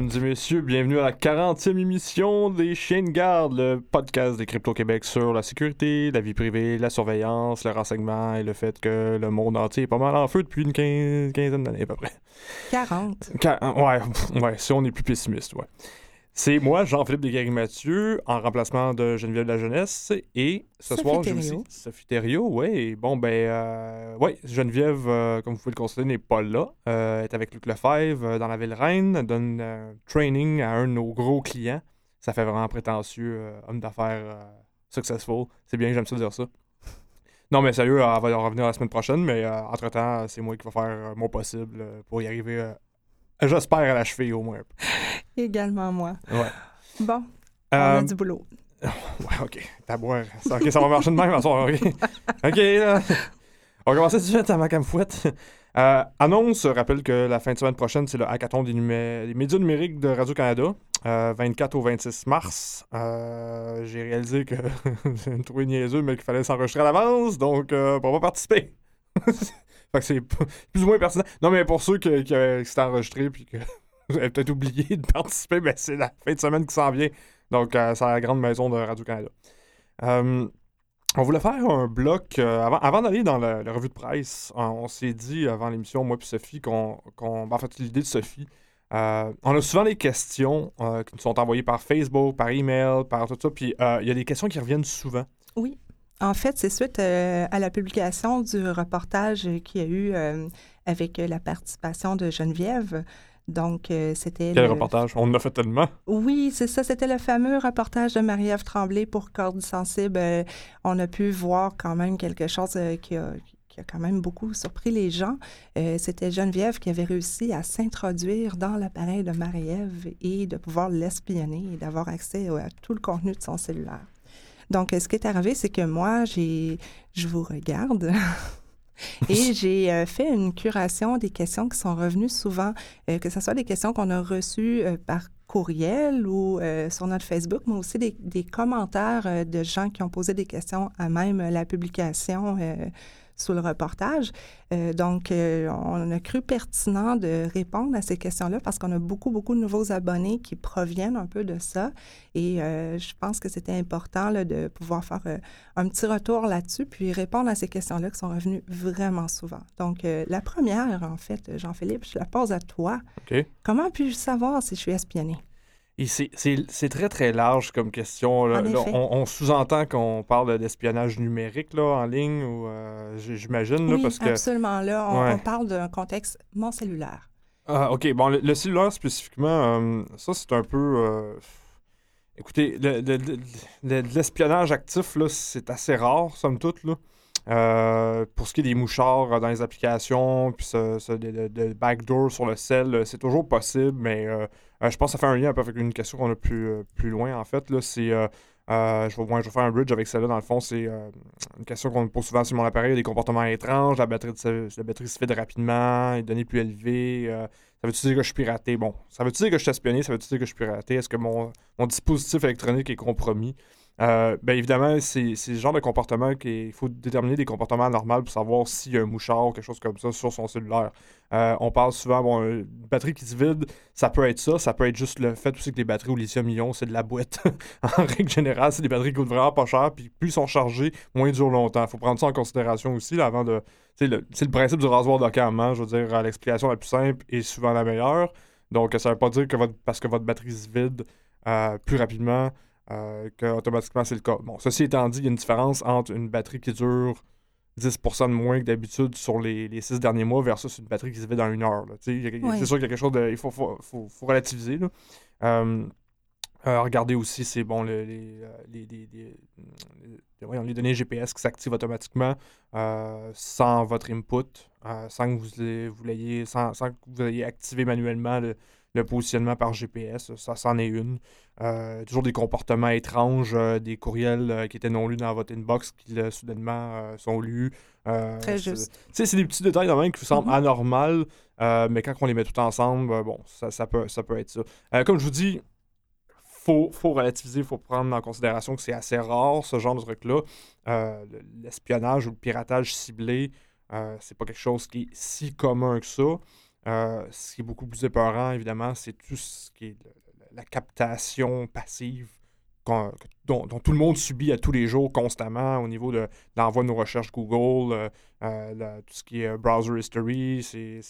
Mesdames et messieurs, bienvenue à la 40e émission des Chiens de garde, le podcast des Crypto-Québec sur la sécurité, la vie privée, la surveillance, le renseignement et le fait que le monde entier est pas mal en feu depuis une quinzaine d'années à peu près. 40. ouais, ouais, si on est plus pessimiste, ouais. C'est moi, Jean-Philippe Desgaris-Mathieu, en remplacement de Geneviève de la Jeunesse. Et ce soir, j'ai aussi Sophie Thériault. Oui, bon, ben, euh, ouais, Geneviève, euh, comme vous pouvez le constater, n'est pas là. Euh, elle est avec Luc Lefebvre dans la ville Reine. Elle donne training à un de nos gros clients. Ça fait vraiment prétentieux, homme d'affaires successful. C'est bien, j'aime ça dire ça. Non, mais sérieux, elle va revenir la semaine prochaine, mais entre-temps, c'est moi qui vais faire mon possible pour y arriver J'espère à la cheville au moins. Également moi. Ouais. Bon, on a euh, du boulot. Ouais, OK. D'abord, OK, ça va marcher de même. OK, OK, là. On va commencer tout de suite à ma camfouette. Euh, annonce, rappelle que la fin de semaine prochaine, c'est le hackathon des, médias numériques de Radio-Canada, 24 euh, au 26 mars. Euh, j'ai réalisé que j'ai trouvé niaiseux, mais qu'il fallait s'enregistrer à l'avance, donc on va participer. Fait que c'est plus ou moins pertinent. Non, mais pour ceux qui, qui, s'étaient enregistrés puis que vous avez peut-être oublié de participer, ben c'est la fin de semaine qui s'en vient. Donc, euh, c'est la grande maison de Radio-Canada. Euh, on voulait faire un bloc. Euh, avant, d'aller dans la, revue de presse, on, s'est dit avant l'émission, moi et Sophie, qu'on. Ben, en fait, l'idée de Sophie. on a souvent des questions qui nous sont envoyées par Facebook, par email, par tout ça. Puis il y a des questions qui reviennent souvent. Oui. En fait, c'est suite euh, à la publication du reportage qu'il y a eu euh, avec la participation de Geneviève. Donc, euh, c'était. Quel reportage? On en a fait tellement. Oui, c'est ça. C'était le fameux reportage de Marie-Ève Tremblay pour Cordes sensibles. on a pu voir quand même quelque chose qui a, qui, a, quand même beaucoup surpris les gens. c'était Geneviève qui avait réussi à s'introduire dans l'appareil de Marie-Ève et de pouvoir l'espionner et d'avoir accès à tout le contenu de son cellulaire. Donc, ce qui est arrivé, c'est que moi, j'ai, je vous regarde. Et j'ai euh, fait une curation des questions qui sont revenues souvent, euh, que ce soit des questions qu'on a reçues euh, par courriel ou sur notre Facebook, mais aussi des, des, commentaires de gens qui ont posé des questions à même la publication sous le reportage. Euh, donc, euh, on a cru pertinent de répondre à ces questions-là parce qu'on a beaucoup, beaucoup de nouveaux abonnés qui proviennent un peu de ça. Et euh, je pense que c'était important de pouvoir faire un petit retour là-dessus, puis répondre à ces questions-là qui sont revenues vraiment souvent. Donc, la première, en fait, Jean-Philippe, je la pose à toi. Comment puis-je savoir si je suis espionné? C'est très, très large comme question. on, sous-entend qu'on parle d'espionnage numérique là, en ligne, ou euh, j'imagine. Oui, parce que... absolument. Là, on, parle d'un contexte mon cellulaire. Ah, OK. Bon, le, cellulaire spécifiquement, euh, ça, c'est un peu... Euh, écoutez, l'espionnage actif, c'est assez rare, somme toute. Là. Pour ce qui est des mouchards dans les applications, puis ce, backdoor sur le cell, c'est toujours possible, mais euh, je pense que ça fait un lien un peu avec une question qu'on a plus, euh, plus loin, en fait. Là, c'est, euh, je, vais, je vais faire un bridge avec celle-là. Dans le fond, c'est une question qu'on me pose souvent sur mon appareil. Des comportements étranges, la batterie, la batterie se vide rapidement, les données plus élevées. ça veut-tu dire que je suis piraté? Bon, ça veut-tu dire que je suis espionné? Ça veut-tu dire que je suis piraté? Est-ce que mon, mon dispositif électronique est compromis? Euh, bien évidemment, c'est le genre de comportement qu'il faut déterminer des comportements normaux pour savoir s'il y a un mouchard ou quelque chose comme ça sur son cellulaire. Euh, on parle souvent, bon, une batterie qui se vide, ça peut être ça, ça peut être juste le fait aussi que les batteries au lithium-ion, c'est de la boîte. en règle générale, c'est des batteries qui coûtent vraiment pas cher, puis plus ils sont chargés, moins ils durent longtemps. Faut prendre ça en considération aussi avant de. C'est le, principe du rasoir hein, je veux dire, l'explication la plus simple est souvent la meilleure. Donc, ça veut pas dire que votre, parce que votre batterie se vide euh, plus rapidement, euh, qu'automatiquement c'est le cas. Bon, ceci étant dit, il y a une différence entre une batterie qui dure 10% de moins que d'habitude sur les, les six derniers mois versus une batterie qui se vide dans une heure. C'est sûr qu'il y a quelque chose de. Il faut, faut, faut, relativiser. Là. Euh, euh, regardez aussi, c'est bon, les, les, les, les, données GPS qui s'activent automatiquement sans votre input, sans que vous, vous l'ayez, sans, sans, que vous ayez activé manuellement le, le positionnement par GPS, ça, c'en est une. Euh, toujours des comportements étranges, euh, des courriels euh, qui étaient non lus dans votre inbox qui soudainement sont lus. Très juste. C'est des petits détails même qui vous semblent mm anormaux, mais quand on les met tout ensemble, bon, ça, peut, ça peut être ça. comme je vous dis, faut, faut relativiser, il faut prendre en considération que c'est assez rare, ce genre de truc-là. L'espionnage ou le piratage ciblé, c'est pas quelque chose qui est si commun que ça. Ce qui est beaucoup plus épeurant, évidemment, c'est tout ce qui est la captation passive dont, tout le monde subit à tous les jours constamment au niveau de, l'envoi de nos recherches Google, euh, euh, tout ce qui est browser history, c'est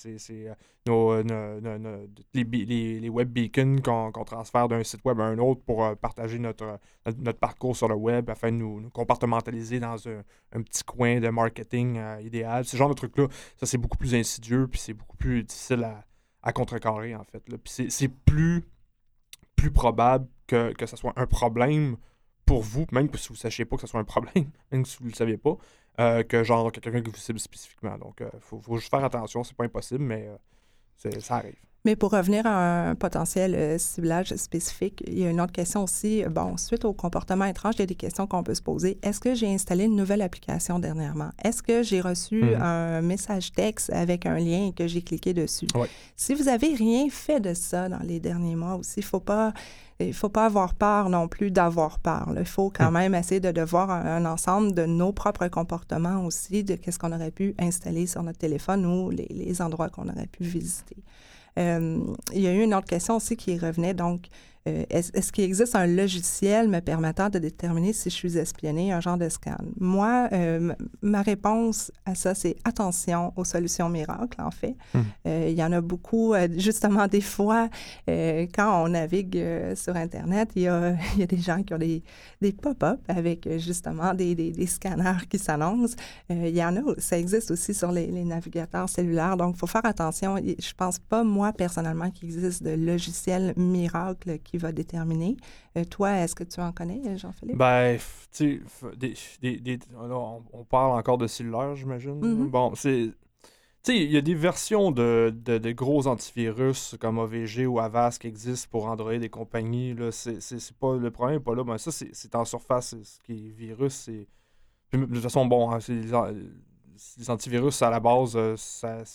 les, web beacons qu'on transfère d'un site web à un autre pour euh, partager notre, notre, parcours sur le web afin de nous, comportementaliser dans un, petit coin de marketing idéal. Ce genre de trucs-là, ça c'est beaucoup plus insidieux, puis c'est beaucoup plus difficile à, contrecarrer en fait. C'est plus, plus probable que, que ce soit un problème pour vous, même si vous ne sachiez pas que ce soit un problème, même si vous ne le saviez pas, euh, que genre quelqu'un qui vous cible spécifiquement. Donc, il euh, faut, faut, juste faire attention, c'est pas impossible, mais euh, ça arrive. Mais pour revenir à un potentiel euh, ciblage spécifique, il y a une autre question aussi. Bon, suite au comportement étrange, il y a des questions qu'on peut se poser. Est-ce que j'ai installé une nouvelle application dernièrement? Est-ce que j'ai reçu mhm. un message texte avec un lien et que j'ai cliqué dessus? Si vous n'avez rien fait de ça dans les derniers mois aussi, il ne faut pas... Il faut pas avoir peur non plus d'avoir peur. Il faut quand hmm. même essayer de, voir un, ensemble de nos propres comportements aussi, de qu'est-ce qu'on aurait pu installer sur notre téléphone ou les endroits qu'on aurait pu visiter. Euh, il y a eu une autre question aussi qui revenait, donc, euh, est-ce, qu'il existe un logiciel me permettant de déterminer si je suis espionné, un genre de scan? Moi, euh, ma réponse à ça, c'est attention aux solutions miracles, en fait. Hmm. Euh, il y en a beaucoup, justement, des fois, quand on navigue sur Internet, il y, a, il y, a, des gens qui ont des, des pop-up avec, justement, des, des, des scanners qui s'annoncent. il y en a, ça existe aussi sur les, les navigateurs cellulaires, donc il faut faire attention. Je pense pas, moi, personnellement, qu'il existe de logiciel miracle qui va déterminer. Euh, toi, est-ce que tu en connais, Jean-Philippe? Ben, tu sais, on, parle encore de cellulaire, j'imagine. Mm-hmm. Bon, c'est. Tu sais, il y a des versions de, de, gros antivirus comme OVG ou Avast qui existent pour Android et compagnie. Là, c'est, pas, le problème n'est pas là. Ben, ça, c'est, en surface. Ce qui est virus, c'est. De toute façon, bon, hein, les, antivirus, à la base, euh,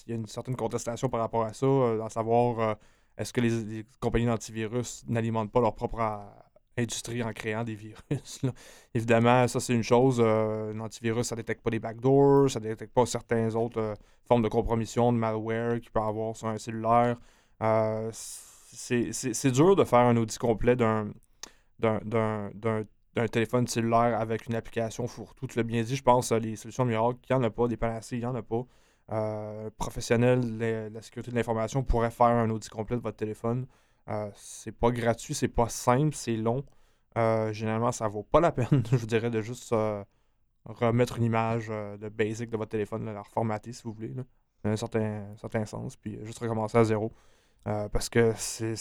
il y a une certaine contestation par rapport à ça, euh, à savoir est-ce que les, compagnies d'antivirus n'alimentent pas leur propre euh, industrie en créant des virus? Évidemment, ça c'est une chose. Euh, un antivirus, ça ne détecte pas des backdoors, ça ne détecte pas certaines autres euh, formes de compromission, de malware qu'il peut avoir sur un cellulaire. c'est dur de faire un audit complet d'un d'un téléphone cellulaire avec une application fourre-tout. Tu l'as bien dit, je pense, les solutions miracles, il n'y en a pas, des panacées, il n'y en a pas. Euh, professionnel de la sécurité de l'information pourrait faire un audit complet de votre téléphone. Euh, c'est pas gratuit, c'est pas simple, c'est long. Euh, généralement, ça vaut pas la peine, je vous dirais, de juste remettre une image de basic de votre téléphone, la reformater si vous voulez, dans un certain, certain sens, puis juste recommencer à zéro. Euh, parce que c'est,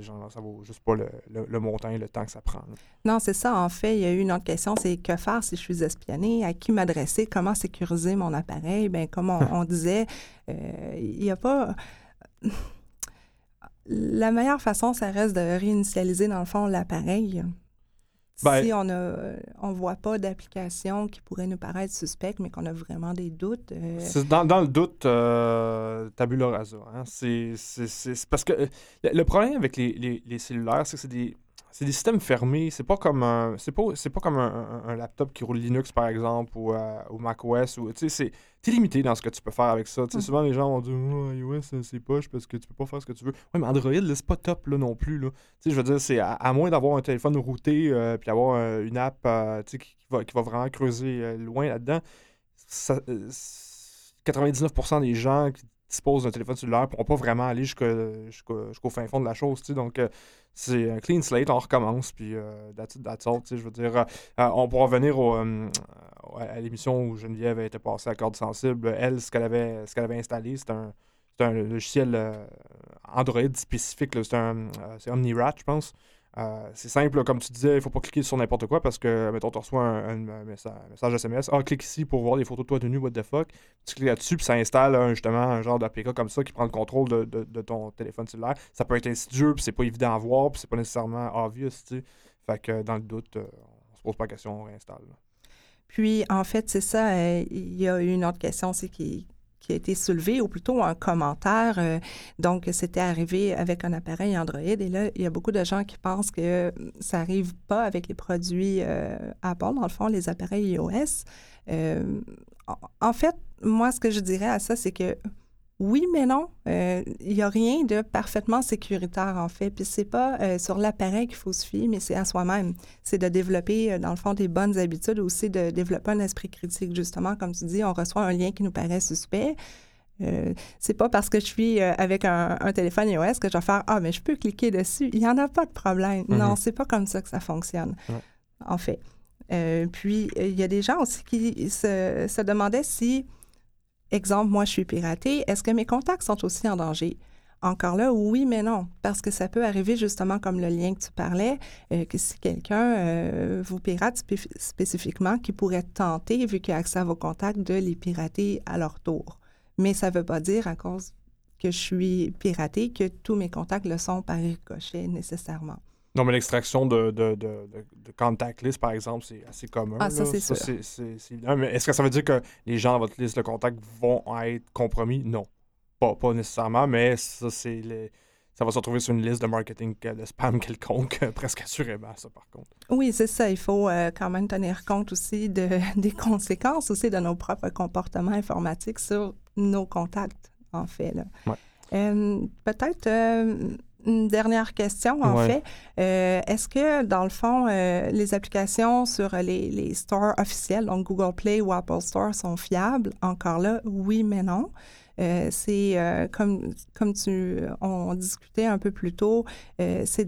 genre, ça vaut juste pas le, le, montant et le temps que ça prend. Non, c'est ça. En fait, il y a eu une autre question, c'est que faire si je suis espionné, à qui m'adresser, comment sécuriser mon appareil? Bien, comme on, disait, euh, il n'y a pas... La meilleure façon, ça reste de réinitialiser, dans le fond, l'appareil. Ben, si on ne on voit pas d'application qui pourrait nous paraître suspecte, mais qu'on a vraiment des doutes. Euh, dans, dans, le doute, euh, tabula rasa. Hein? C'est parce que euh, le problème avec les, les, les cellulaires, c'est que c'est des c'est des systèmes fermés. C'est pas comme un, c'est pas, c'est pas comme un, laptop qui roule Linux par exemple ou, euh, ou macOS ou tu sais, c'est limité dans ce que tu peux faire avec ça. Mm. Souvent les gens vont dire oh, iOS c'est poche parce que tu peux pas faire ce que tu veux. Ouais, mais Android c'est pas top là non plus là. je veux dire c'est à, moins d'avoir un téléphone routé euh, puis avoir euh, une app qui, qui, va, qui va vraiment creuser loin là-dedans. 99% des gens qui disposent d'un téléphone cellulaire ne pourront pas vraiment aller jusqu'au fin fond de la chose. Donc, c'est un clean slate, on recommence, puis euh, that's, all, je veux dire. Euh, euh, on pourra revenir à l'émission où Geneviève été passée à corde sensible. Elle, ce qu'elle avait, avait installé, c'est un, un logiciel Android spécifique, c'est OmniRat, je pense. Euh, c'est simple, comme tu disais, il ne faut pas cliquer sur n'importe quoi parce que, mettons, tu reçois un, message, SMS. Ah, clique ici pour voir des photos de toi de what the fuck. Tu cliques là-dessus, puis ça installe justement un genre d'APK comme ça qui prend le contrôle de, ton téléphone cellulaire. Ça peut être insidieux, puis c'est pas évident à voir, puis c'est pas nécessairement obvious, tu sais. Fait que dans le doute, euh, on se pose pas la question, on réinstalle. Puis, en fait, c'est ça. Euh, il y a une autre question, c'est qui qui a été soulevé, ou plutôt un commentaire. Euh, donc, c'était arrivé avec un appareil Android. Et là, il y a beaucoup de gens qui pensent que ça n'arrive pas avec les produits euh, Apple, dans le fond, les appareils iOS. Euh, en fait, moi, ce que je dirais à ça, c'est que oui, mais non. Il n'y a rien de parfaitement sécuritaire, en fait. Puis c'est pas sur l'appareil qu'il faut se fier, mais c'est à soi-même. C'est de développer, dans le fond, des bonnes habitudes, aussi de développer un esprit critique. Justement, comme tu dis, on reçoit un lien qui nous paraît suspect. Euh, c'est pas parce que je suis avec un, téléphone iOS que je vais faire Ah, mais je peux cliquer dessus. Il n'y en a pas de problème. Non, mm-hmm. c'est pas comme ça que ça fonctionne, en fait. puis, il y a des gens aussi qui se, se demandaient si Exemple, moi, je suis piratée. Est-ce que mes contacts sont aussi en danger? Encore là, oui, mais non, parce que ça peut arriver justement comme le lien que tu parlais, euh, que si quelqu'un euh, vous pirate spécifiquement, qui pourrait tenter, vu qu'il a accès à vos contacts, de les pirater à leur tour. Mais ça ne veut pas dire, à cause que je suis piratée, que tous mes contacts le sont par ricochet nécessairement. Non, mais l'extraction de, de, de, de, contact list, par exemple, c'est assez commun. Ah, ça, c'est sûr. Mais est-ce que ça veut dire que les gens dans votre liste de contacts vont être compromis? Non. Pas, pas nécessairement, mais ça, c'est les... ça va se retrouver sur une liste de marketing de spam quelconque, presque assurément, ça, par contre. Oui, c'est ça. Il faut euh, quand même tenir compte aussi de, des conséquences aussi de nos propres comportements informatiques sur nos contacts, en fait. Là. Euh, peut-être... Euh, une dernière question, en fait. Euh, est-ce que, dans le fond, euh, les applications sur les, stores officiels, donc Google Play ou Apple Store, sont fiables? Encore là, oui, mais non. Euh, c'est comme, comme tu, on, discutait un peu plus tôt, c'est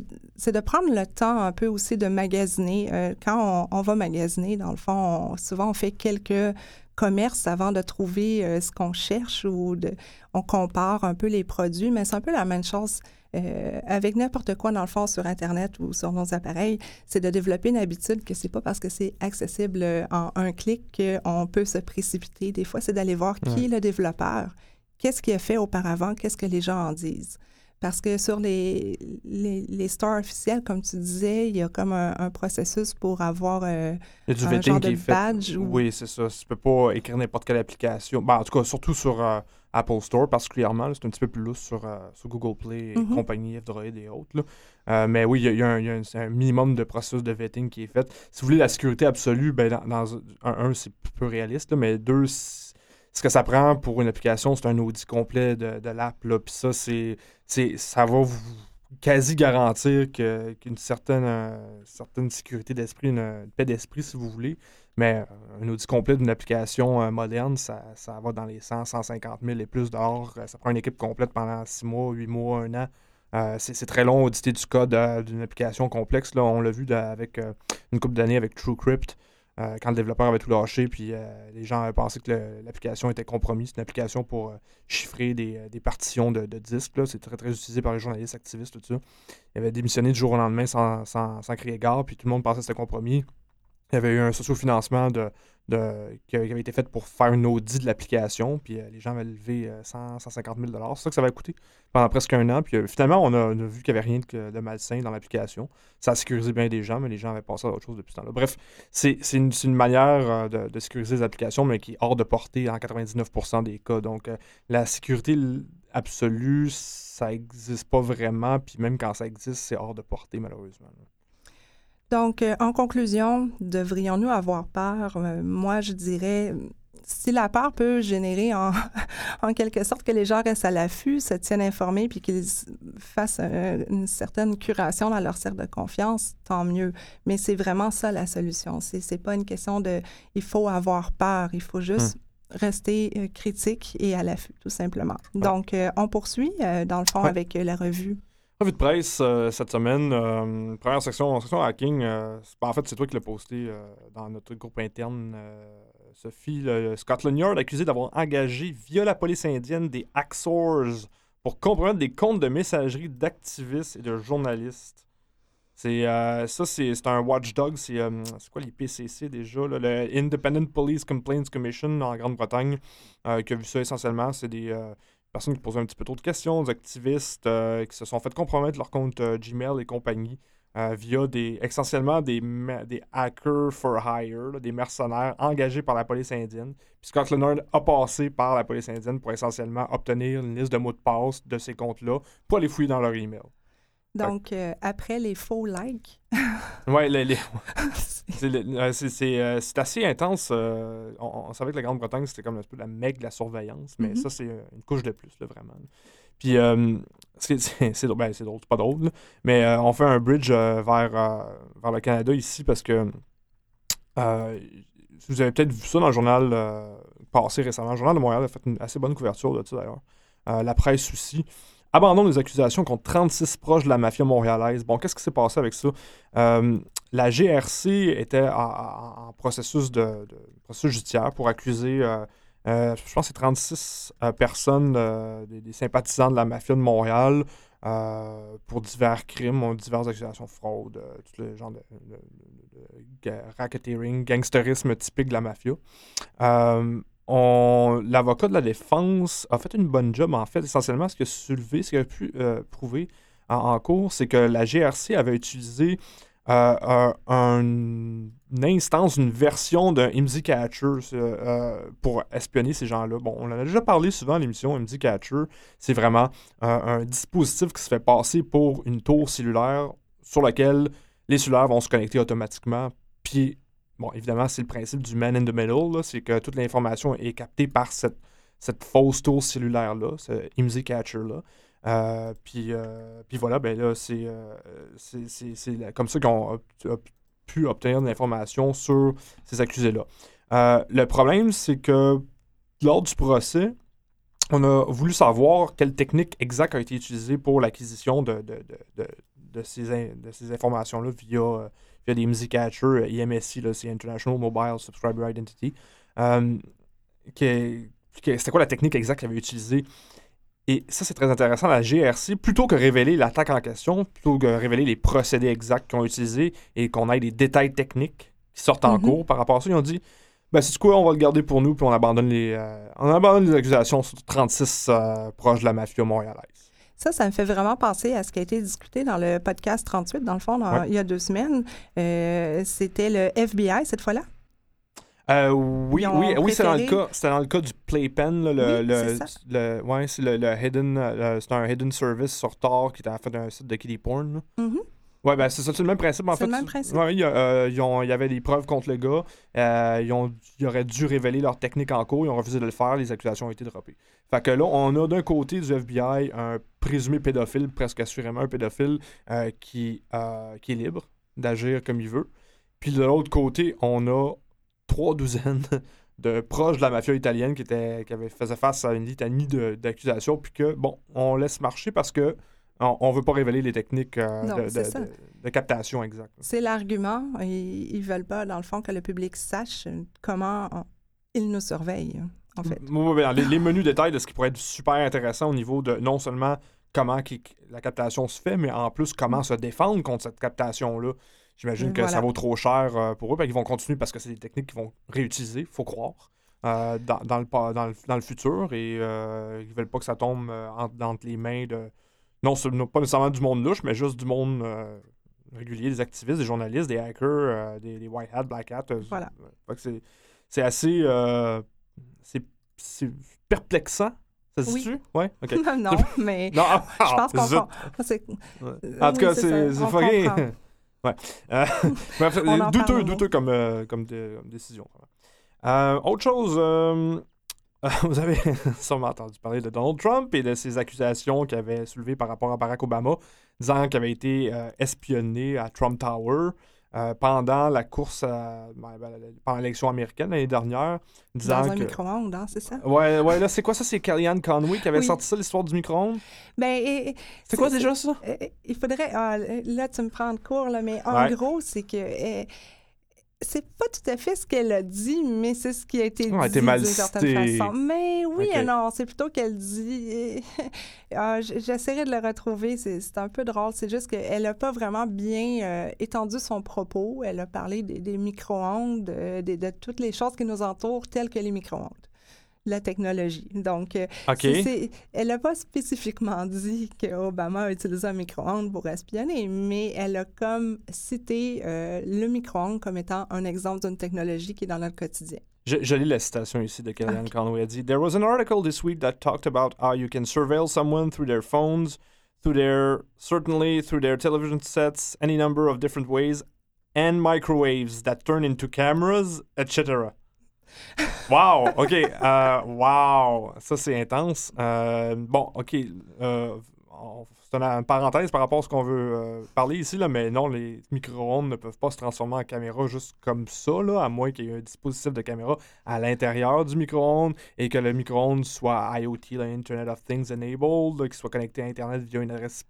de prendre le temps un peu aussi de magasiner. quand on, on, va magasiner, dans le fond, souvent on fait quelques commerces avant de trouver ce qu'on cherche ou de, on compare un peu les produits, mais c'est un peu la même chose euh, avec n'importe quoi, dans le fond, sur Internet ou sur nos appareils, c'est de développer une habitude que c'est pas parce que c'est accessible en un clic qu'on peut se précipiter. Des fois, c'est d'aller voir qui est le développeur, qu'est-ce qu'il a fait auparavant, qu'est-ce que les gens en disent? Parce que sur les, les, stores officiels, comme tu disais, il y a comme un, processus pour avoir euh, un genre de badge. Oui, c'est ça. Tu peux pas écrire n'importe quelle application. Ben, en tout cas, surtout sur euh, Apple Store particulièrement. C'est un petit peu plus lousse sur, euh, sur Google Play et mm-hmm. compagnie, Android et autres. mais oui, il y a, un, minimum de processus de vetting qui est fait. Si vous voulez la sécurité absolue, ben, dans, un, c'est peu réaliste, mais deux, ce que ça prend pour une application, c'est un audit complet de, de l'app. Puis ça, c'est, ça va vous quasi garantir qu'une certaine, euh, certaine sécurité d'esprit, une, paix d'esprit, si vous voulez. Mais euh, un audit complet d'une application euh, moderne, ça, ça, va dans les 100, 150 000 et plus d'or. Ça prend une équipe complète pendant 6 mois, 8 mois, 1 an. c'est très long auditer du code d'une application complexe. Là, on l'a vu avec une couple d'années avec TrueCrypt. Euh, quand le développeur avait tout lâché, puis euh, les gens avaient pensé que l'application était compromise. C'est une application pour euh, chiffrer des, partitions de, disques. C'est très, très utilisé par les journalistes, activistes, tout ça. Il avait démissionné du jour au lendemain sans, sans, sans crier gare, puis tout le monde pensait que c'était compromis. Il y avait eu un socio-financement de, qui avait été fait pour faire une audit de l'application. Puis euh, les gens avaient levé 100, 150 000 C'est ça que ça va coûter pendant presque un an. Puis euh, finalement, on a, vu qu'il n'y avait rien de, malsain dans l'application. Ça a sécurisé bien des gens, mais les gens avaient pensé à autre chose depuis ce temps-là. Bref, c'est une, manière euh, de, sécuriser les applications, mais qui est hors de portée en 99 des cas. Donc, la sécurité absolue, ça n'existe pas vraiment. Puis même quand ça existe, c'est hors de portée, malheureusement. Donc, euh, en conclusion, devrions-nous avoir peur? Euh, moi, je dirais, si la peur peut générer en, en, quelque sorte que les gens restent à l'affût, se tiennent informés, puis qu'ils fassent euh, une certaine curation dans leur cercle de confiance, tant mieux. Mais c'est vraiment ça la solution. C'est, c'est pas une question de il faut avoir peur, il faut juste hum. rester critique et à l'affût, tout simplement. Donc, on poursuit, dans le fond, avec la revue. Revue de presse euh, cette semaine. Euh, première section, section hacking. Euh, en fait, c'est toi qui l'as posté dans notre groupe interne. Sophie, Scotland Yard accusé d'avoir engagé via la police indienne des hacksaws pour compromettre des comptes de messagerie d'activistes et de journalistes. C'est ça, c'est un watchdog. C'est quoi l'IPCC déjà? le Independent Police Complaints Commission en Grande-Bretagne, qui a vu ça essentiellement. C'est des personnes qui posaient un petit peu trop de questions, des activistes euh, qui se sont fait compromettre leur compte euh, Gmail et compagnie euh, via des essentiellement des, des hackers for hire, des mercenaires engagés par la police indienne. Puis Scotland Yard a passé par la police indienne pour essentiellement obtenir une liste de mots de passe de ces comptes-là pour les fouiller dans leur email. Donc, euh, après les faux likes. oui, les, c'est assez intense. on, savait que la Grande-Bretagne, c'était comme un peu la mec de la surveillance, mais mm-hmm. ça, c'est une couche de plus, là, vraiment. Puis, c'est ben, drôle, c'est pas drôle, mais on fait un bridge vers, vers le Canada ici parce que vous avez peut-être vu ça dans le journal passé récemment. Le journal de Montréal a fait une assez bonne couverture de ça, d'ailleurs. la presse aussi abandonne les accusations contre 36 proches de la mafia montréalaise. Bon, qu'est-ce qui s'est passé avec ça? Euh, la GRC était en, processus, de, processus judiciaire pour accuser, euh, euh, je pense, c'est 36 personnes, des, sympathisants de la mafia de Montréal, pour divers crimes, diverses accusations de fraude, tout le genre de, racketeering, gangsterisme typique de la mafia l'avocat de la défense a fait une bonne job. En fait, essentiellement, ce a soulevé, ce qu'il a pu euh, prouver en, cours, c'est que la GRC avait utilisé euh, une instance, une version d'un IMSI Catcher euh, pour espionner ces gens-là. Bon, on en a déjà parlé souvent à l'émission. IMSI Catcher, c'est vraiment un dispositif qui se fait passer pour une tour cellulaire sur laquelle les cellulaires vont se connecter automatiquement. Puis Bon, évidemment, c'est le principe du man in the middle, c'est que toute l'information est captée par cette, cette fausse tour cellulaire-là, ce IMSI catcher-là. Euh, puis, euh, puis voilà, ben là, c'est euh, comme ça qu'on a, pu obtenir de l'information sur ces accusés-là. le problème, c'est que lors du procès, on a voulu savoir quelle technique exacte a été utilisée pour l'acquisition de, de, de, de, ces, de ces informations-là via il y a des catchers, IMSI, c'est International Mobile Subscriber Identity. Euh, c'était quoi la technique exacte qu'il avait utilisée? Et ça, c'est très intéressant. La GRC, plutôt que révéler l'attaque en question, plutôt que révéler les procédés exacts qu'ils ont utilisés et qu'on ait des détails techniques qui sortent en mm-hmm. cours par rapport à ça, ils ont dit ben, c'est quoi, on va le garder pour nous, puis on abandonne les, euh, on abandonne les accusations sur 36 euh, proches de la mafia montréalaise. Ça, ça me fait vraiment penser à ce qui a été discuté dans le podcast 38, dans le fond, il y a deux semaines. Euh, c'était le FBI cette fois-là? Euh, oui, oui, oui, c'est dans le cas, c'est dans le cas du Playpen, le, oui, le, le, ouais, c'est le, hidden, euh, c'est un hidden service sur Tor qui en fait un site de kiddie porn. Mm Ouais, ben c'est ça, c'est le même principe en fait. C'est le même principe. Ouais, il y, y, avait des preuves contre le gars. ils, ont, ils auraient dû révéler leur technique en cours, ils ont refusé de le faire, les accusations ont été droppées. Fait que là, on a d'un côté du FBI un présumé pédophile, presque assurément un pédophile, euh, qui, euh, qui est libre d'agir comme il veut. Puis de l'autre côté, on a trois douzaines de proches de la mafia italienne qui, étaient, qui avaient, faisaient face à une litanie d'accusations, puis que, bon, on laisse marcher parce que on ne veut pas révéler les techniques euh, de, captation exactes. C'est l'argument. Ils ne veulent pas, dans le fond, que le public sache comment ils nous surveillent en fait. les, menus détails de ce qui pourrait être super intéressant au niveau de non seulement comment la captation se fait, mais en plus comment se défendre contre cette captation-là. J'imagine que ça vaut trop cher euh, pour eux. Ils vont continuer parce que c'est des techniques qu'ils vont réutiliser, faut croire, euh, dans, dans, le, dans, dans, le, futur. Et euh, ils veulent pas que ça tombe entre, les mains de. Non, pas nécessairement du monde louche, mais juste du monde régulier, des activistes, des journalistes, des hackers, des, white hat, black hat. Voilà. c'est assez c'est perplexant. Ça se dit-tu? Oui. OK. non, mais non, je pense qu'on En tout cas, c'est fucké. ouais. Euh, bref, douteux, douteux comme, euh, comme, décision. Euh, autre chose, euh, vous avez sûrement entendu parler de Donald Trump et de ses accusations qu'il avait soulevées par rapport à Barack Obama, disant qu'il avait été espionné à Trump Tower. Euh, pendant la course, ben, ben, pendant l'élection américaine l'année dernière. Disant Dans un micro-ondes, hein, c'est ça? Ouais, ouais, là, c'est quoi ça? C'est Kellyanne Conway qui avait sorti ça, l'histoire du micro-ondes? Ben, c'est quoi déjà ça? Euh, il faudrait. Ah, là, tu me prends de cours, là, mais en gros, c'est que c'est pas tout à fait ce qu'elle a dit, mais c'est ce qui a été dit d'une certaine façon. Mais oui non, c'est plutôt qu'elle dit. Ah, j'essaierai de le retrouver, c'est un peu drôle. C'est juste qu'elle n'a pas vraiment bien euh, étendu son propos. Elle a parlé des, micro-ondes, euh, de toutes les choses qui nous entourent, telles que les micro-ondes la technologie. Donc, euh, elle n'a pas spécifiquement dit qu'Obama a utilisé un micro-ondes pour espionner, mais elle a comme cité euh, le micro-ondes comme étant un exemple d'une technologie qui est dans notre quotidien. Je, lis la citation ici de Kellyanne Conway. Elle dit There was an article this week that talked about how you can surveil someone through their phones through their certainly through their television sets any number of different ways and microwaves that turn into cameras, etc. Wow, ok, euh, wow, ça c'est intense. Euh, bon, ok, euh, c'est une, une parenthèse par rapport à ce qu'on veut euh, parler ici, mais non, les micro-ondes ne peuvent pas se transformer en caméra juste comme ça, à moins qu'il y ait un dispositif de caméra à l'intérieur du micro-ondes et que le micro-ondes soit IoT, Internet of Things Enabled, qu'il soit connecté à Internet via une RSP,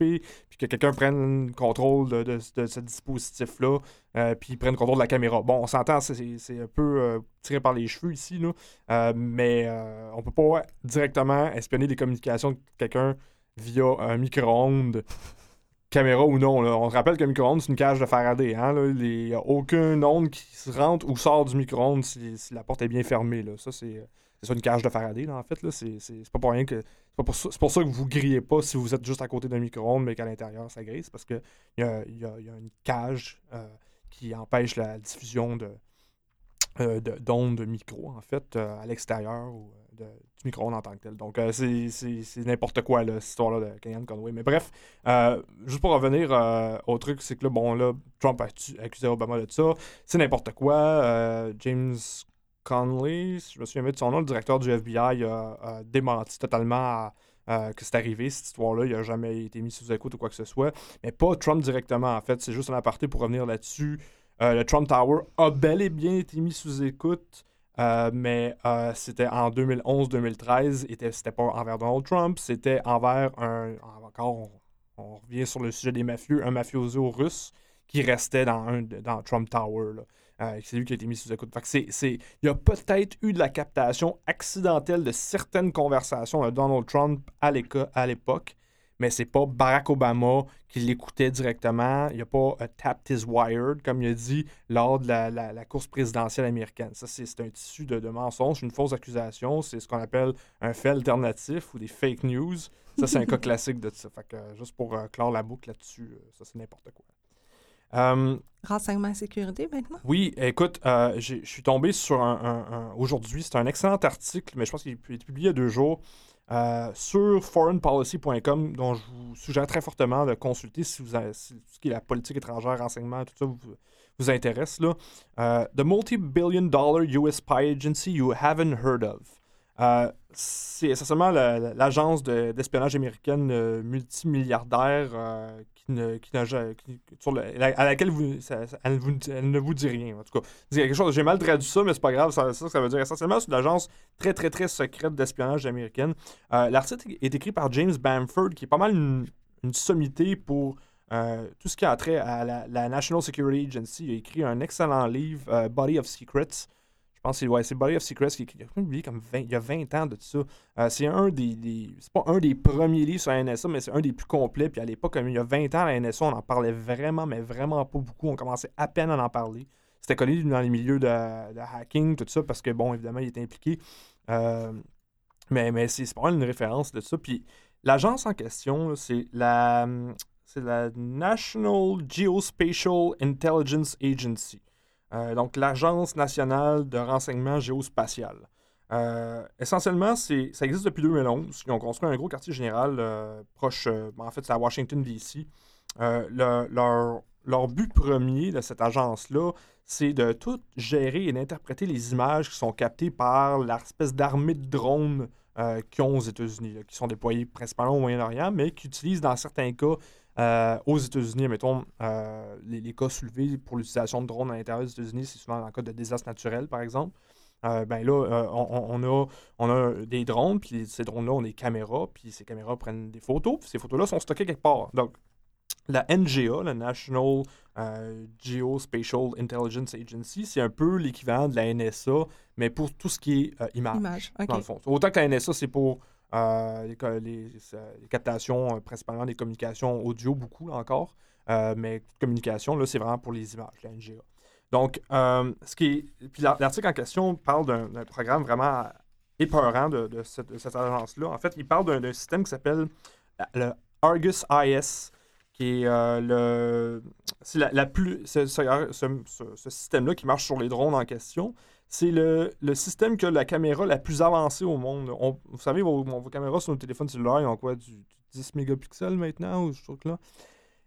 puis que quelqu'un prenne le contrôle de, ce dispositif-là, euh, puis prenne le contrôle de la caméra. Bon, on s'entend, c'est- un peu euh, tiré par les cheveux ici, là, mais on peut pas directement espionner des communications de quelqu'un via un micro-ondes, caméra ou non. là. On te rappelle qu'un micro-ondes, c'est une cage de Faraday. Hein. Il n'y a aucune onde qui se rentre ou sort du micro-ondes si, si la porte est bien fermée. Là. Ça, c'est ça une cage de Faraday, là, en fait. C'est pas pour rien que. C'est pour ça, que vous grillez pas si vous êtes juste à côté d'un micro-ondes, mais qu'à l'intérieur, ça grille. Parce qu'il y a, y, a, y a une cage euh, qui empêche la diffusion de euh, de- d'ondes de micro, en fait, euh, à l'extérieur ou, du micro-ondes en tant que tel. Donc, euh, c'est- n'importe quoi, là, cette histoire-là de Kellyanne Conway. Mais bref, euh, juste pour revenir euh, au truc, c'est que là, bon, là, Trump a accusé Obama de ça. C'est n'importe quoi. James Conley, je me souviens bien de son nom, le directeur du FBI, a, démenti totalement que c'est arrivé, cette histoire-là. Il n'a jamais été mis sous écoute ou quoi que ce soit. Mais pas Trump directement, en fait. C'est juste un aparté pour revenir là-dessus. Le Trump Tower a bel et bien été mis sous écoute, euh, mais euh, c'était en 2011-2013. et C'était pas envers Donald Trump, c'était envers un. Encore, on, revient sur le sujet des mafieux, un mafioso russe qui restait dans, un, dans Trump Tower. Euh, c'est lui qui a été mis sous écoute. Il y a peut-être eu de la captation accidentelle de certaines conversations de Donald Trump à l'époque, mais c'est pas Barack Obama qui l'écoutait directement. Il n'y a pas euh, tapped his wired, comme il a dit lors de la, la- la course présidentielle américaine. Ça, c'est, un tissu de, de mensonges, une fausse accusation. C'est ce qu'on appelle un fait alternatif ou des fake news. Ça, c'est un cas classique de ça. Fait que, euh, juste pour euh, clore la boucle là-dessus, euh, ça, c'est n'importe quoi. Euh, Renseignement sécurité maintenant? oui, écoute, je suis tombé sur un, un- un- aujourd'hui, c'est un excellent article, mais je pense qu'il a été publié il y a deux jours, euh, sur foreignpolicy.com, dont je vous suggère très fortement de consulter si, tout ce qui est la politique étrangère, renseignement, tout ça vous, intéresse. Euh, The multi-billion dollar US spy agency you haven't heard of. Euh, c'est essentiellement la- la- l'agence de- d'espionnage américaine multimilliardaire à laquelle vous, elle, ne vous dit rien. En tout cas, j'ai mal traduit ça, mais c'est pas grave. Ça, ça, veut dire essentiellement c'est une agence très, très, très secrète d'espionnage américaine. Euh, L'article est écrit par James Bamford, qui est pas mal une, sommité pour euh, tout ce qui a trait à la, la National Security Agency. Il a écrit un excellent livre, euh, Body of Secrets. C'est Body of Secrets qui qui a publié comme 20 il y a 20 ans de ça. Euh, c'est un des, c'est pas un des premiers livres sur la NSA, mais c'est un des plus complets. Puis à l'époque, comme il y a 20 ans, la NSA, on en parlait vraiment, mais vraiment pas beaucoup. On commençait à peine à en parler. C'était connu dans les milieux de, hacking, tout ça, parce que, bon, évidemment, il était impliqué. Euh, mais mais c'est pas mal une référence de ça. Puis l'agence en question, c'est la, c'est la National Geospatial Intelligence Agency. Euh, donc, l'Agence nationale de renseignement géospatial. Euh, essentiellement, c'est, ça existe depuis 2011. Ils ont construit un gros quartier général euh, proche, en fait, c'est à Washington, D.C. Le- leur, leur but premier de cette agence-là, c'est de tout gérer et d'interpréter les images qui sont captées par l'espèce d'armée de drones qu'ils ont aux États-Unis, qui sont déployés principalement au Moyen-Orient, mais qui utilisent dans certains cas euh, aux États-Unis, mettons, euh, les, les cas soulevés pour l'utilisation de drones à l'intérieur des États-Unis, c'est souvent le cas de désastres naturels, par exemple. Euh, ben là, on, a, on a des drones, puis ces drones-là ont des caméras, puis ces caméras prennent des photos, puis ces photos-là sont stockées quelque part. Donc, la NGA, la National Geospatial Intelligence Agency, c'est un peu l'équivalent de la NSA, mais pour tout ce qui est image, Image, OK. dans le fond. Autant que la NSA, c'est pour les, ca- les- captations, euh, principalement des communications audio, beaucoup encore. Euh, mais communication, là, c'est vraiment pour les images, la NGA. Donc, euh, ce qui est, puis l'ar- l'article en question parle d'un programme vraiment épeurant de, cette, agence-là. En fait, il parle d'un système qui s'appelle le Argus IS, qui est euh, le. C'est la, plus. ce système-là qui marche sur les drones en question. C'est le, le système qui a la caméra la plus avancée au monde. On- vous savez, vos, vos caméras sur nos téléphones cellulaires, ils ont quoi, du, du 10 mégapixels maintenant, ou ce truc-là?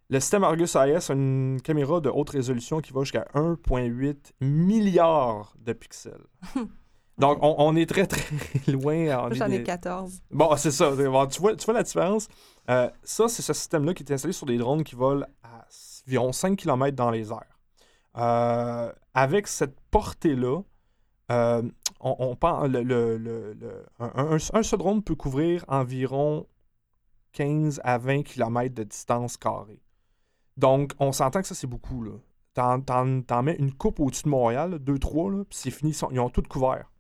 Le système Argus IS a une caméra de haute résolution qui va jusqu'à 1,8 milliard de pixels. Donc, on, on est très, très loin. J'en ai des- 14. Bon, c'est ça. Bon, tu, vois, tu vois la différence? Euh, ça, c'est ce système-là qui est installé sur des drones qui volent à environ 5 km dans les airs. Euh, avec cette portée-là, on, un, seul drone peut couvrir environ 15 à 20 km de distance carrée. Donc, on s'entend que ça, c'est beaucoup. T'en, mets une coupe au-dessus de Montréal, 2-3, là, puis c'est fini, ils, ont tout couvert.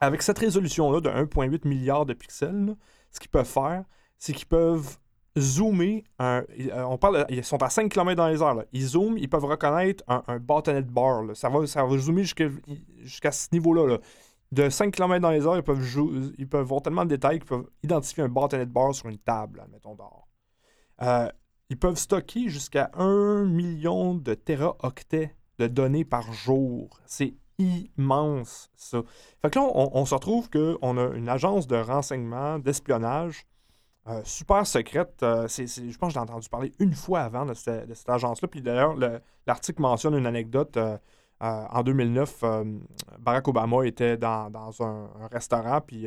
Avec cette résolution-là de 1,8 milliard de pixels, ce qu'ils peuvent faire, c'est qu'ils peuvent zoomer. Euh, on parle, ils sont à 5 km dans les là. Ils zooment, ils peuvent reconnaître un, un bâtonnet de bar. Ça, va, ça va zoomer jusqu'à, ce niveau-là. là. De 5 km dans les airs, ils peuvent, jou- ils peuvent voir tellement de détails qu'ils peuvent identifier un bâtonnet de bar sur une table, mettons dehors. Euh, ils peuvent stocker jusqu'à 1 million de téraoctets de données par jour. C'est immense, ça. Fait que là, on, on se retrouve qu'on a une agence de renseignement, d'espionnage, euh, super secrète. Euh, je pense que j'ai entendu parler une fois avant de cette, agence-là. Puis d'ailleurs, le- l'article mentionne une anecdote. euh, en 2009, euh, Barack Obama était dans, un, restaurant, puis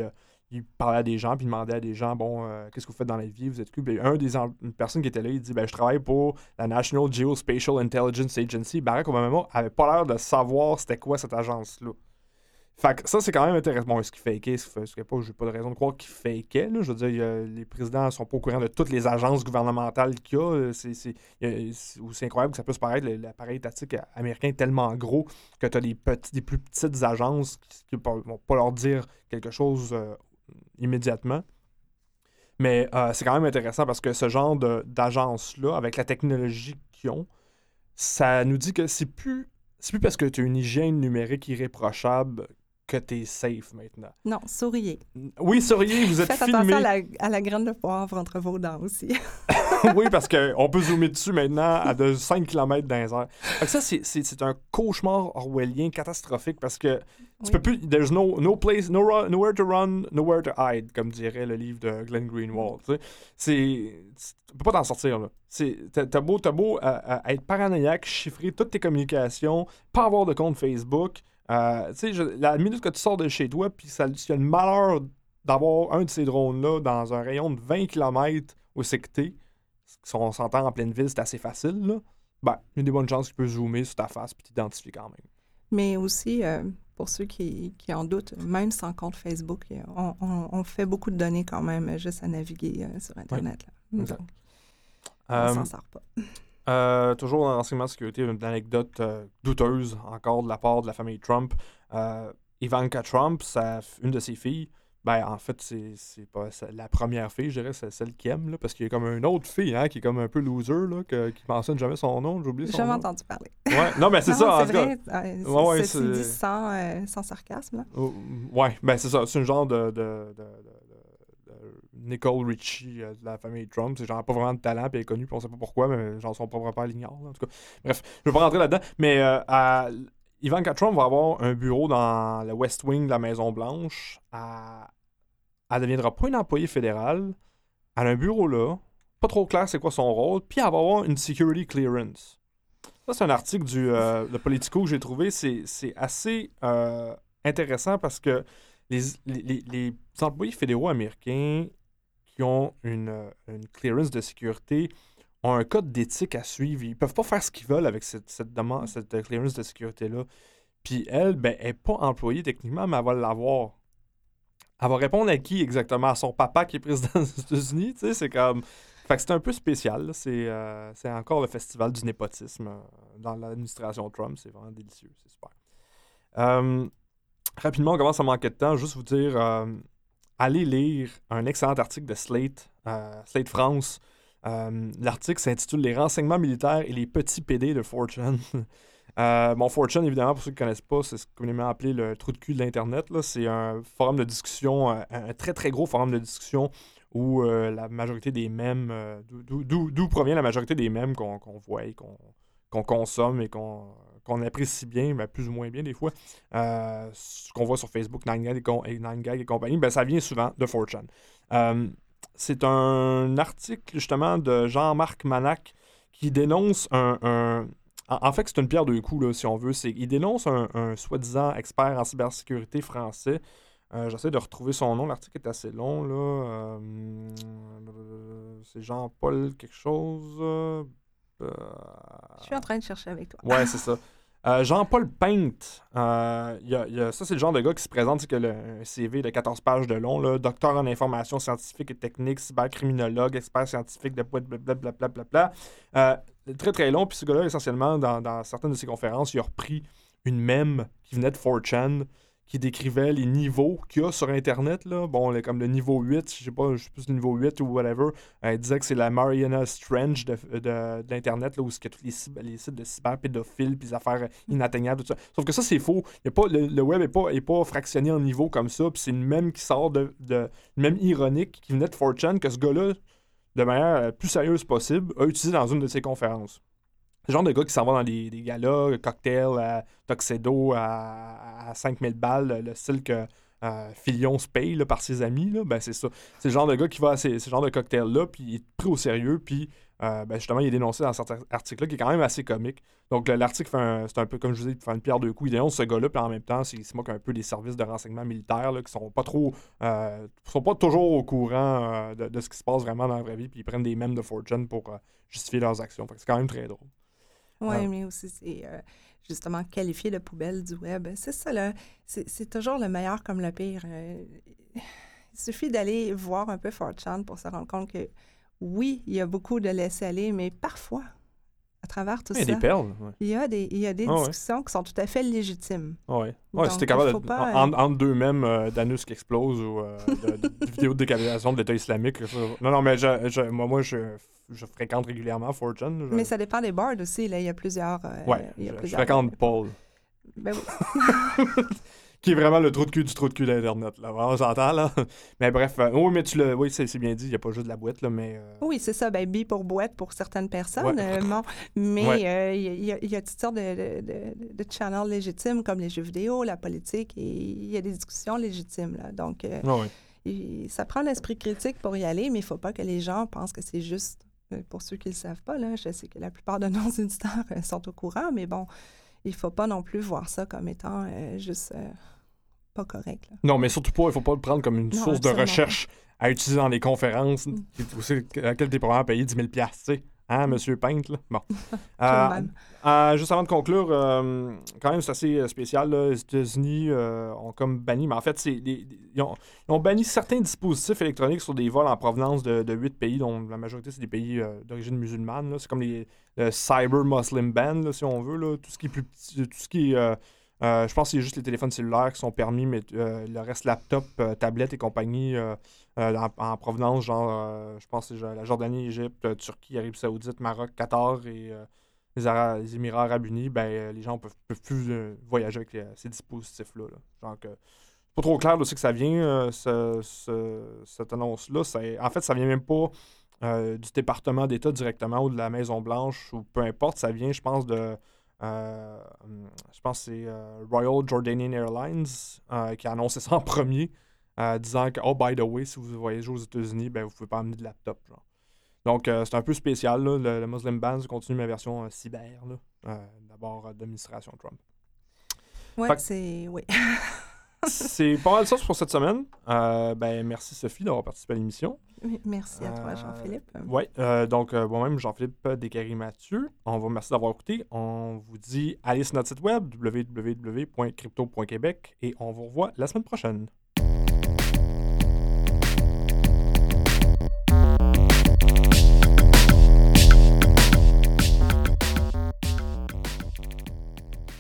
il parlait à des gens, puis il demandait à des gens, bon, qu'est-ce que vous faites dans la vie, vous êtes? Puis un des une personne qui était là, il dit, ben, je travaille pour la National Geospatial Intelligence Agency. Barack Obama avait pas l'air de savoir c'était quoi cette agence-là. Fait que ça, c'est quand même intéressant. Bon, est-ce qu'il fakeait, est-ce qu'il pas? J'ai pas de raison de croire qu'il fakeait. Là. Je veux dire, les présidents sont pas au courant de toutes les agences gouvernementales qu'il y a. Euh, C'est, c'est, c'est- incroyable que ça puisse paraître, l'appareil étatique américain est tellement gros que tu as des, des plus petites agences qui ne vont pas leur dire quelque chose euh, immédiatement. Mais euh, c'est quand même intéressant parce que ce genre d'agence-là, avec la technologie qu'ils ont, ça nous dit que c'est plus, c'est plus parce que tu as une hygiène numérique irréprochable que tu es safe maintenant. Non, souriez. Oui, souriez, vous êtes Faites filmé. attention à la, à la graine de poivre entre vos dents aussi. oui, parce qu'on peut zoomer dessus maintenant à de 5 km dans les ça, c'est- un cauchemar orwellien catastrophique parce que tu Oui. peux plus. There's no, no place, no nowhere to run, nowhere to hide, comme dirait le livre de Glenn Greenwald. tu sais. Tu peux pas t'en sortir, là. T'as beau, t'as beau euh, euh, être paranoïaque, chiffrer toutes tes communications, pas avoir de compte Facebook. Euh, tu sais, la minute que tu sors de chez toi, puis ça, tu as le malheur d'avoir un de ces drones-là dans un rayon de 20 km où c'est que t'es, si on s'entend en pleine ville, c'est assez facile, là. Ben, il y a des bonnes chances qu'il peut zoomer sur ta face puis t'identifier quand même. Mais aussi, euh, pour ceux qui, qui en doutent, même sans compte Facebook, euh, on, on- on fait beaucoup de données quand même juste à naviguer euh, sur Internet. là. exact. Donc, on s'en sort pas. Euh, toujours dans l'enseignement de sécurité, une anecdote euh, douteuse encore de la part de la famille Trump. Euh, Ivanka Trump, sa, une de ses filles, ben en fait, c'est pas la première fille, je dirais, c'est celle qui aime, là, parce qu'il y a comme une autre fille hein, qui est comme un peu loser, là, que- qui mentionne jamais son nom, J'ai son jamais nom. entendu parler. Ouais, non, mais c'est ça, en c'est tout cas. vrai. c'est- Ouais, ouais, ceci c'est- dit sans, sans sarcasme. Là. Ouais, ben c'est ça. C'est une genre de- de- de Nicole Richie euh, de la famille Trump. C'est genre pas vraiment de talent, puis elle est connue, puis on sait pas pourquoi, mais genre son propre père l'ignore. En tout cas, bref, je vais pas rentrer là-dedans. Mais euh, à- Ivanka Trump va avoir un bureau dans le West Wing de la Maison-Blanche. Elle ne deviendra pas une employée fédérale. Elle a un bureau là. Pas trop clair c'est quoi son rôle. Puis elle va avoir une security clearance. Ça, c'est un article du euh, de Politico que j'ai trouvé. C'est assez euh, intéressant parce que les, les- les employés fédéraux américains qui ont une, euh, une clearance de sécurité ont un code d'éthique à suivre. Ils peuvent pas faire ce qu'ils veulent avec cette, cette, demande, cette euh, clearance de sécurité-là. Puis elle, ben, elle n'est pas employée techniquement, mais elle va l'avoir. Elle va répondre à qui exactement? À son papa qui est président des États-Unis, tu sais, c'est comme... Fait que c'est un peu spécial, c'est euh, c'est encore le festival du népotisme dans l'administration Trump, c'est vraiment délicieux, c'est super. Euh, rapidement, on commence à manquer de temps, juste vous dire, euh, allez lire un excellent article de Slate, euh, Slate France. Euh, L'article s'intitule Les renseignements militaires et les petits PD de Fortune. Euh, bon, Fortune, évidemment, pour ceux qui ne connaissent pas, c'est ce communément appelé le trou de cul de l'Internet. C'est un forum de discussion, un très très gros forum de discussion où la majorité des mèmes, d'où- provient la majorité des mèmes qu'on voit et qu'on consomme et qu'on qu'on apprécie bien, ben, plus ou moins bien des fois, euh, ce qu'on voit sur Facebook, 9gag et, com- et 9gag et compagnie, ben, ça vient souvent de 4chan. Euh, c'est un article justement de Jean-Marc Manac qui dénonce un. un- en, fait, c'est une pierre deux coups, là, si on veut. Il dénonce un, un soi-disant expert en cybersécurité français. Euh, J'essaie de retrouver son nom. L'article est assez long. Là. Euh, c'est Jean-Paul quelque chose. euh, Je suis en train de chercher avec toi. Ouais, c'est ça. Euh, Jean-Paul Painte, euh, ça c'est le genre de gars qui se présente, c'est le un CV de 14 pages de long, docteur en information scientifique et technique, cybercriminologue, expert scientifique de blablabla. Bla, bla. Euh, très très long, puis ce gars-là, essentiellement, dans, dans certaines de ses conférences, il a repris une mème qui venait de 4chan, qui décrivait les niveaux qu'il y a sur Internet. Là. Bon, comme le niveau 8, je sais pas, je sais plus le niveau 8 ou whatever. Euh, il disait que c'est la Mariana Strange de, de, de où il y a tous les, les sites de cyberpédophiles, puis des affaires euh, inatteignables, tout ça. Sauf que ça, c'est faux. Y a pas, le, le web n'est pas, est pas fractionné en niveaux comme ça, puis c'est une même qui sort de, de. Une même ironique qui venait de 4chan que ce gars-là, de manière la plus sérieuse possible, a utilisé dans une de ses conférences. Le genre de gars qui s'en va dans des, galas, cocktails, à Tuxedo à, à 5000 balles, le style que euh, Filion se paye par ses amis. Ben, c'est ça. C'est le genre de gars qui va à ces, ce genre de cocktails-là, puis il est pris au sérieux, puis euh, ben, justement, il est dénoncé dans cet article-là, qui est quand même assez comique. Donc, le- l'article, c'est un peu comme je vous dis, il fait une pierre deux coups. Il dénonce ce gars-là, puis en même temps, il se moque un peu des services de renseignement militaire là, qui sont pas trop. euh, sont pas toujours au courant euh, de, de ce qui se passe vraiment dans la vraie vie, puis ils prennent des mèmes de Fortune pour euh, justifier leurs actions. C'est quand même très drôle. Oui, Ah. mais aussi, c'est euh, justement qualifié de poubelle du web. C'est ça, là. C'est toujours le meilleur comme le pire. Euh, il suffit d'aller voir un peu 4chan pour se rendre compte que oui, il y a beaucoup de laisser-aller, mais parfois, à travers tout Il y a ça, des perles. ouais. il y a des, il y a des Ah ouais. discussions qui sont tout à fait légitimes. Ouais. Ouais, Donc, si t'es capable de. pas, en- entre deux mêmes euh, d'anus qui explosent ou euh, de, de- de vidéos de décapitation de l'État islamique. ça- Non, non, mais je, je- moi, moi je, je fréquente régulièrement 4chan. je- Mais ça dépend des boards aussi. Là. Il y a plusieurs. euh, Ouais, il y a je, je plusieurs fréquente Paul, Ben oui. qui est vraiment le trou de cul du trou de cul d'Internet. Là. On s'entend, là. Mais bref, euh, oui, mais tu le. Oui, c'est bien dit, il n'y a pas juste de la boîte, là, mais. euh, Oui, c'est ça. Ben, bi pour boîte pour certaines personnes. Ouais. euh, bon, mais Ouais. il y, a- y y toutes sortes de, de, de, de channels légitimes comme les jeux vidéo, la politique, et il y a des discussions légitimes. Là. Donc, euh, ça prend l'esprit critique pour y aller, mais il ne faut pas que les gens pensent que c'est juste. Pour ceux qui ne le savent pas, là, je sais que la plupart de nos éditeurs euh, sont au courant, mais bon, il ne faut pas non plus voir ça comme étant euh, juste euh, pas correct. là. Non, mais surtout pas, il faut pas le prendre comme une Non, source de recherche à utiliser dans les conférences, Mm. à laquelle tu es probablement payé 10 000 tu sais. Hein, monsieur Painte, là? Bon. Euh. Euh, juste avant de conclure, euh, quand même, c'est assez spécial. là. Les États-Unis ont comme banni, mais en fait, c'est ils, ont, ils ont banni certains dispositifs électroniques sur des vols en provenance de, 8 pays, dont la majorité, c'est des pays d'origine musulmane. là. C'est comme les, le Cyber Muslim Ban, là, si on veut. là. Tout ce qui est plus petit, tout ce qui est. je pense que c'est juste les téléphones cellulaires qui sont permis, mais le reste, laptop, tablette et compagnie, en, en provenance, genre, euh, je pense c'est la Jordanie, Égypte, euh, Turquie, Arabie Saoudite, Maroc, Qatar et euh, les, les Émirats Arabes Unis, ben, euh, les gens peuvent, peuvent plus euh, voyager avec euh, ces dispositifs-là. là. Pas trop clair d'où c'est que ça vient, euh, ce- ce- cette annonce-là. En fait, ça vient même pas euh, du département d'État directement ou de la Maison-Blanche ou peu importe. Ça vient, je pense, de. euh, je pense c'est euh, Royal Jordanian Airlines euh, qui a annoncé ça en premier, euh, disant que, oh, by the way, si vous voyagez aux États-Unis, ben, vous pouvez pas amener de laptop. Genre. Donc, euh, c'est un peu spécial. là. Le, le Muslim Ban, continue ma version euh, cyber, là. Euh, d'abord d'administration Trump. Ouais, c'est. Oui. c'est pas mal ça pour cette semaine. Ben, merci Sophie d'avoir participé à l'émission. Merci à toi, Jean-Philippe. Oui, donc moi-même, Jean-Philippe Descaries-Mathieu. On vous remercie d'avoir écouté. On vous dit allez sur notre site web www.crypto.québec et on vous revoit la semaine prochaine.